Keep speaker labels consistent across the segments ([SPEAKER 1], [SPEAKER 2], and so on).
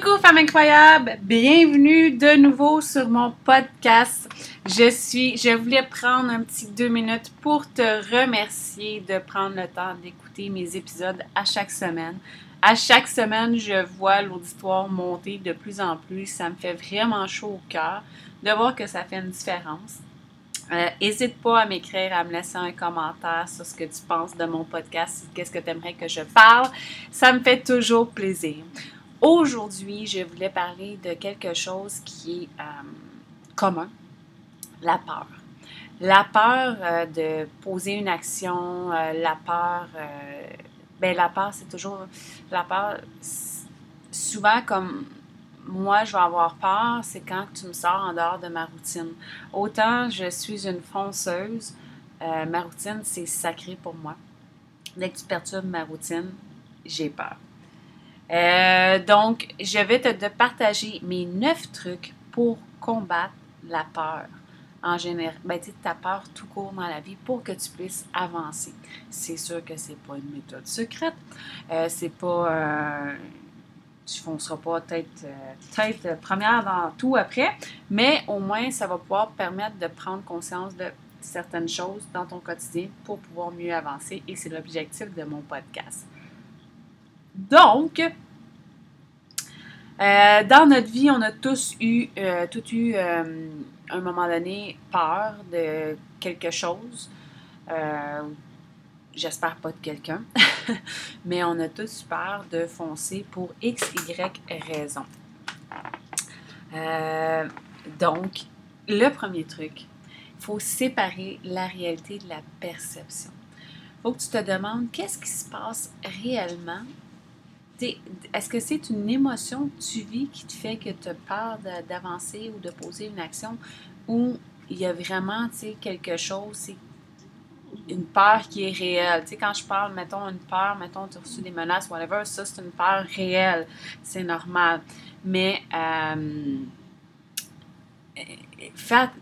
[SPEAKER 1] Coucou femme incroyable, bienvenue de nouveau sur mon podcast. Je suis, je voulais prendre un petit deux minutes pour te remercier de prendre le temps d'écouter mes épisodes à chaque semaine. À chaque semaine, je vois l'auditoire monter de plus en plus. Ça me fait vraiment chaud au cœur de voir que ça fait une différence. N'hésite euh, pas à m'écrire, à me laisser un commentaire sur ce que tu penses de mon podcast, qu'est-ce que tu aimerais que je parle. Ça me fait toujours plaisir. Aujourd'hui, je voulais parler de quelque chose qui est euh, commun, la peur. La peur euh, de poser une action, la peur, ben la peur, c'est toujours, la peur, souvent comme moi, je vais avoir peur, c'est quand tu me sors en dehors de ma routine. Autant je suis une fonceuse, euh, ma routine, c'est sacré pour moi. Dès que tu perturbes ma routine, j'ai peur. Euh, donc, je vais te partager mes neuf trucs pour combattre la peur en général, ben, ta peur tout court dans la vie pour que tu puisses avancer. C'est sûr que c'est pas une méthode secrète, euh, c'est pas tu fonceras pas tête, euh, tête première dans tout après, mais au moins, ça va pouvoir permettre de prendre conscience de certaines choses dans ton quotidien pour pouvoir mieux avancer et c'est l'objectif de mon podcast. Donc, euh, dans notre vie, on a tous eu, euh, tout eu, à un moment donné, peur de quelque chose j'espère pas de quelqu'un, mais on a tous peur de foncer pour X, Y raison. Euh, donc, le premier truc, il faut séparer la réalité de la perception. Il faut que tu te demandes qu'est-ce qui se passe réellement. Est-ce que c'est une émotion que tu vis qui te fait que tu as peur d'avancer ou de poser une action ou il y a vraiment quelque chose, une peur qui est réelle? Quand je parle, mettons, une peur, mettons, tu as reçu des menaces, whatever, ça, c'est une peur réelle. C'est normal. Mais, euh,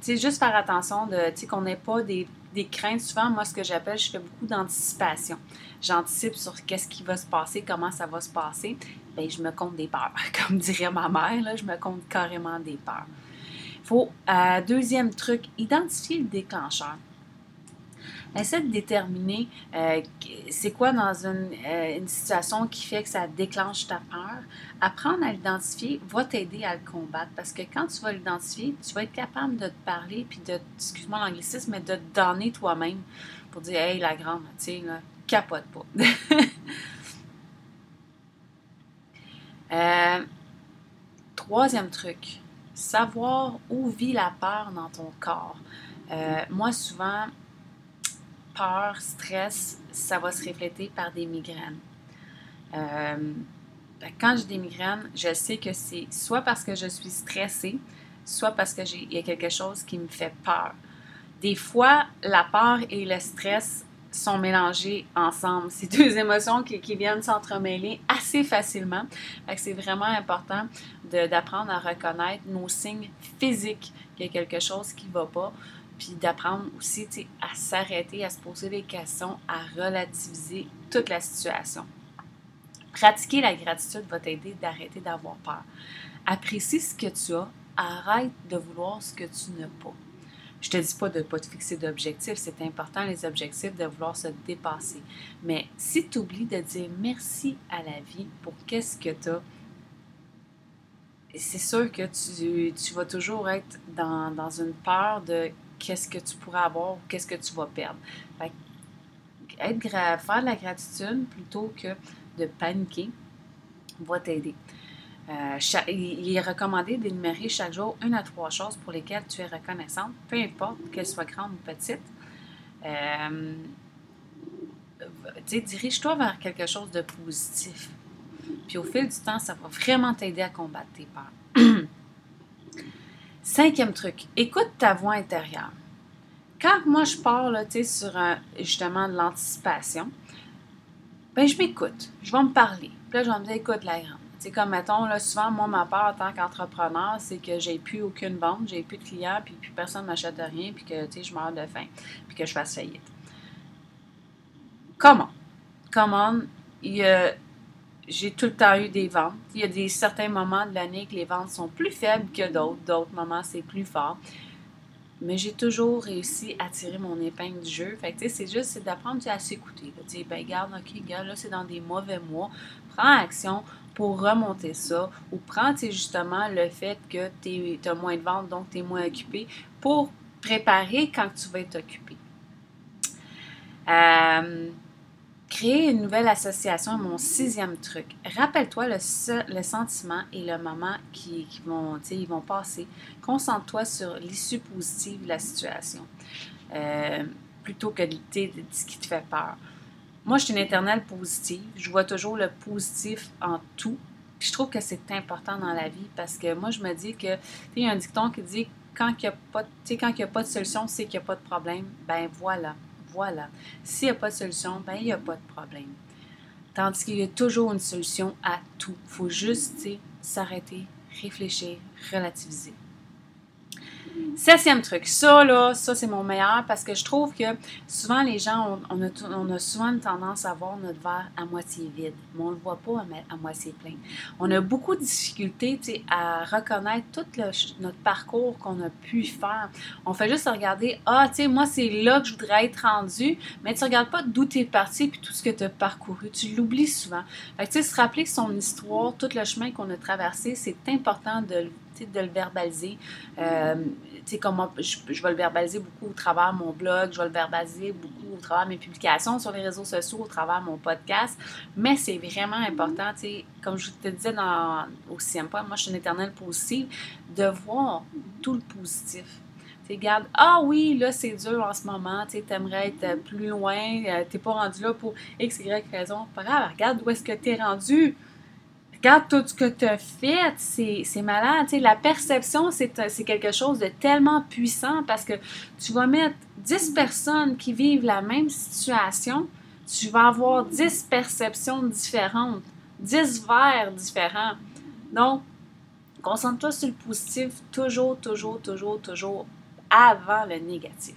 [SPEAKER 1] sais, juste faire attention de, qu'on n'ait pas des, des, craintes. Souvent, moi, ce que j'appelle, je fais beaucoup d'anticipation. J'anticipe sur qu'est-ce qui va se passer, comment ça va se passer. Bien, je me compte des peurs. Comme dirait ma mère, là, je me compte carrément des peurs. Faut, euh, deuxième truc, identifier le déclencheur. Essaie de déterminer euh, c'est quoi dans euh, une, situation qui fait que ça déclenche ta peur. Apprendre à l'identifier va t'aider à le combattre parce que quand tu vas l'identifier, tu vas être capable de te parler puis de, excuse-moi l'anglicisme, mais de te donner toi-même pour dire Hey, la grande, tu sais, capote pas. Euh, troisième truc, savoir où vit la peur dans ton corps. moi, souvent, peur, stress, ça va se refléter par des migraines. Euh, quand j'ai des migraines, je sais que c'est soit parce que je suis stressée, soit parce qu'il y a quelque chose qui me fait peur. Des fois, la peur et le stress sont mélangés ensemble. C'est deux émotions qui, viennent s'entremêler assez facilement. C'est vraiment important d'apprendre à reconnaître nos signes physiques qu'il y a quelque chose qui ne va pas puis d'apprendre aussi à s'arrêter, à se poser des questions, à relativiser toute la situation. Pratiquer la gratitude va t'aider d'arrêter d'avoir peur. Apprécie ce que tu as, arrête de vouloir ce que tu n'as pas. Je te dis pas de ne pas te fixer d'objectifs, c'est important les objectifs de vouloir se dépasser. Mais si tu oublies de dire merci à la vie pour qu'est-ce que tu as, c'est sûr que tu, tu, vas toujours être dans, dans une peur de qu'est-ce que tu pourrais avoir ou qu'est-ce que tu vas perdre. être faire de la gratitude plutôt que de paniquer va t'aider. Euh, il est recommandé d'énumérer chaque jour une à trois choses pour lesquelles tu es reconnaissante, peu importe qu'elles soient grandes ou petites. Euh, dirige-toi vers quelque chose de positif. Puis au fil du temps, ça va vraiment t'aider à combattre tes peurs. Cinquième truc, écoute ta voix intérieure. Quand moi je parle sur justement de l'anticipation, ben je m'écoute, je vais me parler. Puis là, je vais me dire, écoute la grande. C'est comme, mettons, là, souvent, moi, ma peur en tant qu'entrepreneur, c'est que j'ai plus aucune vente, j'ai plus de clients, puis, personne ne m'achète rien, puis que, je meurs de faim, puis que je fasse faillite. Comment? Comment? Il y a j'ai tout le temps eu des ventes. Il y a des certains moments de l'année que les ventes sont plus faibles que d'autres. D'autres moments, c'est plus fort. Mais j'ai toujours réussi à tirer mon épingle du jeu. Fait que, c'est juste d'apprendre à s'écouter. Tu ben, garde, OK, garde, là, c'est dans des mauvais mois. Prends action pour remonter ça. Ou prends, justement, le fait que tu as moins de ventes, donc tu es moins occupé, pour préparer quand tu vas être occupé. Euh, Créer une nouvelle association est mon sixième truc. Rappelle-toi le, le, sentiment et le moment qui, vont, ils vont passer. Concentre-toi sur l'issue positive de la situation euh, plutôt que de, ce qui te fait peur. Moi, je suis une éternelle positive. Je vois toujours le positif en tout. je trouve que c'est important dans la vie parce que moi, je me dis que, il y a un dicton qui dit quand il n'y a, pas, a pas de solution, c'est qu'il n'y a pas de problème. Ben voilà voilà. S'il n'y a pas de solution, ben il n'y a pas de problème. Tandis qu'il y a toujours une solution à tout. Il faut juste s'arrêter, réfléchir, relativiser. Septième truc, ça là, ça c'est mon meilleur parce que je trouve que souvent les gens, on, a, souvent une tendance à voir notre verre à moitié vide, mais on ne le voit pas à, moitié plein. On a beaucoup de difficultés à reconnaître tout notre parcours qu'on a pu faire. On fait juste regarder, ah, tu sais, moi c'est là que je voudrais être rendu, mais tu ne regardes pas d'où tu es parti puis tout ce que tu as parcouru. Tu l'oublies souvent. Fait que, tu sais, se rappeler son histoire, tout le chemin qu'on a traversé, c'est important de, de le verbaliser. Euh, je, je, vais le verbaliser beaucoup au travers de mon blog, je vais le verbaliser beaucoup au travers de mes publications sur les réseaux sociaux, au travers de mon podcast. Mais c'est vraiment important, comme je te disais dans, au point, moi je suis une éternelle positive, de voir tout le positif. Tu regarde, ah oui, là c'est dur en ce moment, tu aimerais être plus loin, euh, tu n'es pas rendu là pour X, Y raison. Pas grave, regarde où est-ce que tu es rendu regarde tout ce que tu as fait, c'est malade. la perception, c'est quelque chose de tellement puissant parce que tu vas mettre 10 personnes qui vivent la même situation, tu vas avoir 10 perceptions différentes, 10 verres différents. Donc, concentre-toi sur le positif toujours, toujours, toujours, toujours avant le négatif.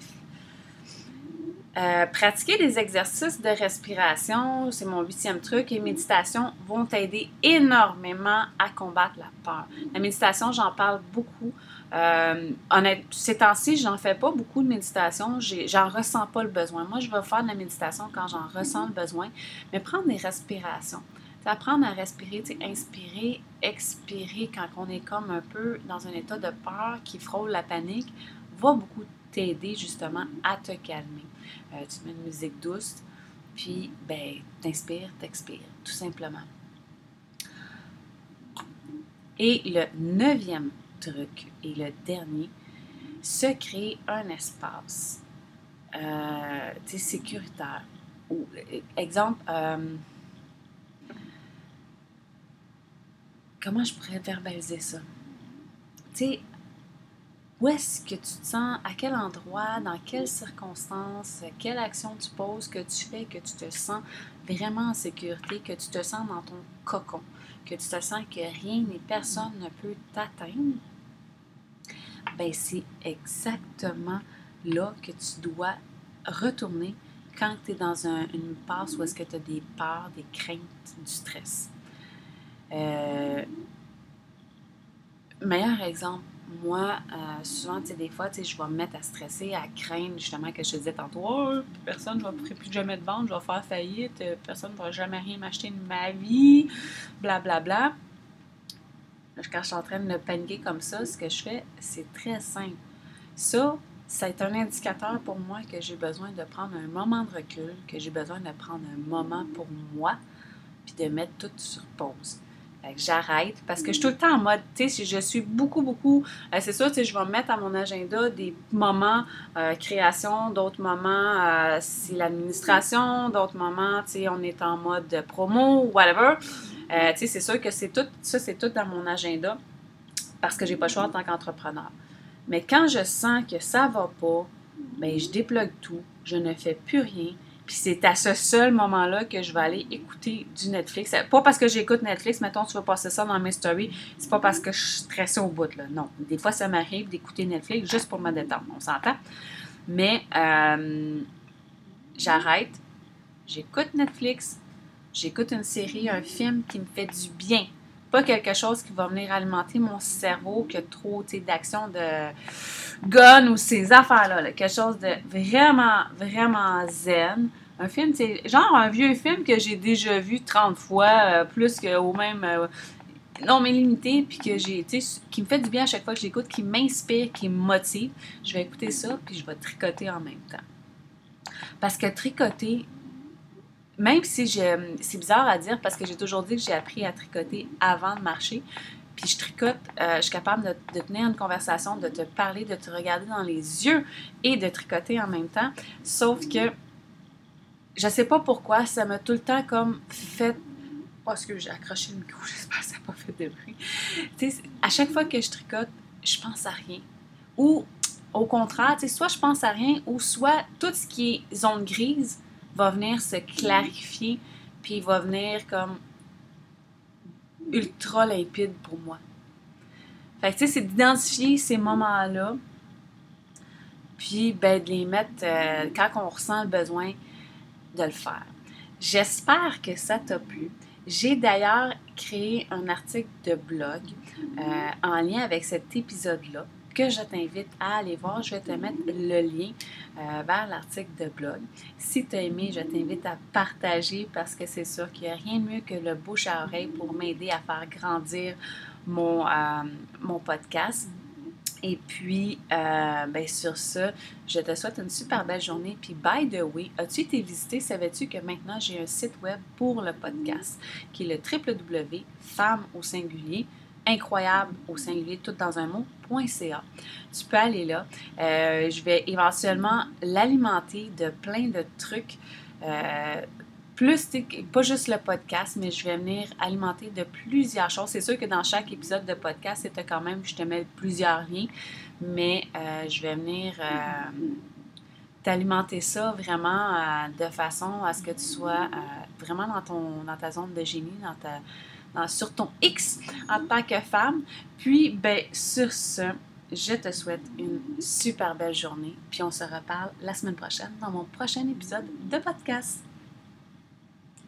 [SPEAKER 1] Euh, pratiquer des exercices de respiration, c'est mon huitième truc, et méditation vont t'aider énormément à combattre la peur. La méditation, j'en parle beaucoup. Euh, ces temps-ci, j'en fais pas beaucoup de méditation, j'en ressens pas le besoin. Moi, je vais faire de la méditation quand j'en ressens le besoin, mais prendre des respirations. apprendre à respirer, inspirer, expirer quand on est comme un peu dans un état de peur qui frôle la panique, va beaucoup t'aider justement à te calmer. Euh, tu mets une musique douce, puis ben, t'inspires, t'expires, tout simplement. Et le neuvième truc et le dernier, se créer un espace euh, sécuritaire. Ou, exemple, euh, comment je pourrais verbaliser ça? Où est-ce que tu te sens, à quel endroit, dans quelles circonstances, quelle action tu poses, que tu fais, que tu te sens vraiment en sécurité, que tu te sens dans ton cocon, que tu te sens que rien ni personne ne peut t'atteindre, ben c'est exactement là que tu dois retourner quand tu es dans une passe où est-ce que tu as des peurs, des craintes, du stress. Euh, meilleur exemple, moi, euh, souvent, tu sais, des fois, tu sais, je vais me mettre à stresser, à craindre, justement, que je te disais tantôt, oh, personne ne va plus jamais de vente, je vais faire faillite, euh, personne ne va jamais rien m'acheter de ma vie, blablabla. Bla, bla. Quand je suis en train de me paniquer comme ça, ce que je fais, c'est très simple. Ça, ça est un indicateur pour moi que j'ai besoin de prendre un moment de recul, que j'ai besoin de prendre un moment pour moi, puis de mettre tout sur pause j'arrête parce que je suis tout le temps en mode, tu sais, je suis beaucoup, beaucoup, euh, c'est sûr, tu sais, je vais mettre à mon agenda des moments euh, création, d'autres moments euh, c'est l'administration, d'autres moments, tu sais, on est en mode promo, whatever. tu sais, c'est sûr que c'est tout, ça, c'est tout dans mon agenda parce que j'ai pas le choix en tant qu'entrepreneur. Mais quand je sens que ça va pas, ben je déplogue tout, je ne fais plus rien, puis c'est à ce seul moment-là que je vais aller écouter du Netflix. Pas parce que j'écoute Netflix, mettons, tu vas passer ça dans mes stories. C'est pas parce que je suis stressée au bout, là. Non. Des fois, ça m'arrive d'écouter Netflix juste pour me détendre. On s'entend. Mais euh, j'arrête, j'écoute Netflix, j'écoute une série, un film qui me fait du bien. Pas quelque chose qui va venir alimenter mon cerveau, qui a trop d'action de gun ou ces affaires-là. Quelque chose de vraiment, vraiment zen. Un film, c'est genre un vieux film que j'ai déjà vu 30 fois, euh, plus qu'au même. Euh, non, mais limité, puis que j'ai, qui me fait du bien à chaque fois que j'écoute, qui m'inspire, qui me motive. Je vais écouter ça, puis je vais tricoter en même temps. Parce que tricoter, même si c'est bizarre à dire, parce que j'ai toujours dit que j'ai appris à tricoter avant de marcher, puis je tricote, euh, je suis capable de, tenir une conversation, de te parler, de te regarder dans les yeux et de tricoter en même temps. Sauf que je sais pas pourquoi, ça m'a tout le temps comme fait. Parce que j'ai accroché le micro, j'espère que ça n'a pas fait de bruit. À chaque fois que je tricote, je pense à rien. Ou au contraire, soit je pense à rien, ou soit tout ce qui est zone grise va venir se clarifier, puis va venir comme ultra limpide pour moi. Fait que, tu sais, c'est d'identifier ces moments-là, puis ben, de les mettre euh, quand on ressent le besoin de le faire. J'espère que ça t'a plu. J'ai d'ailleurs créé un article de blog euh, en lien avec cet épisode-là que je t'invite à aller voir. Je vais te mettre le lien euh, vers l'article de blog. Si tu as aimé, je t'invite à partager parce que c'est sûr qu'il n'y a rien de mieux que le bouche à oreille pour m'aider à faire grandir mon, euh, mon podcast. Et puis, euh, ben sur ça, je te souhaite une super belle journée. Puis, by the way, as-tu été visité? Savais-tu que maintenant j'ai un site web pour le podcast qui est le www.femme au singulier? Incroyable au singulier, tout dans un mot.ca. Tu peux aller là. Euh, je vais éventuellement l'alimenter de plein de trucs. Euh, plus, pas juste le podcast, mais je vais venir alimenter de plusieurs choses. C'est sûr que dans chaque épisode de podcast, c'était quand même, je te mets plusieurs liens, mais euh, je vais venir t'alimenter ça vraiment de façon à ce que tu sois vraiment dans, ton, dans ta zone de génie, dans ta sur ton X en tant que femme. Puis, ben, sur ce, je te souhaite une super belle journée. Puis on se reparle la semaine prochaine dans mon prochain épisode de podcast.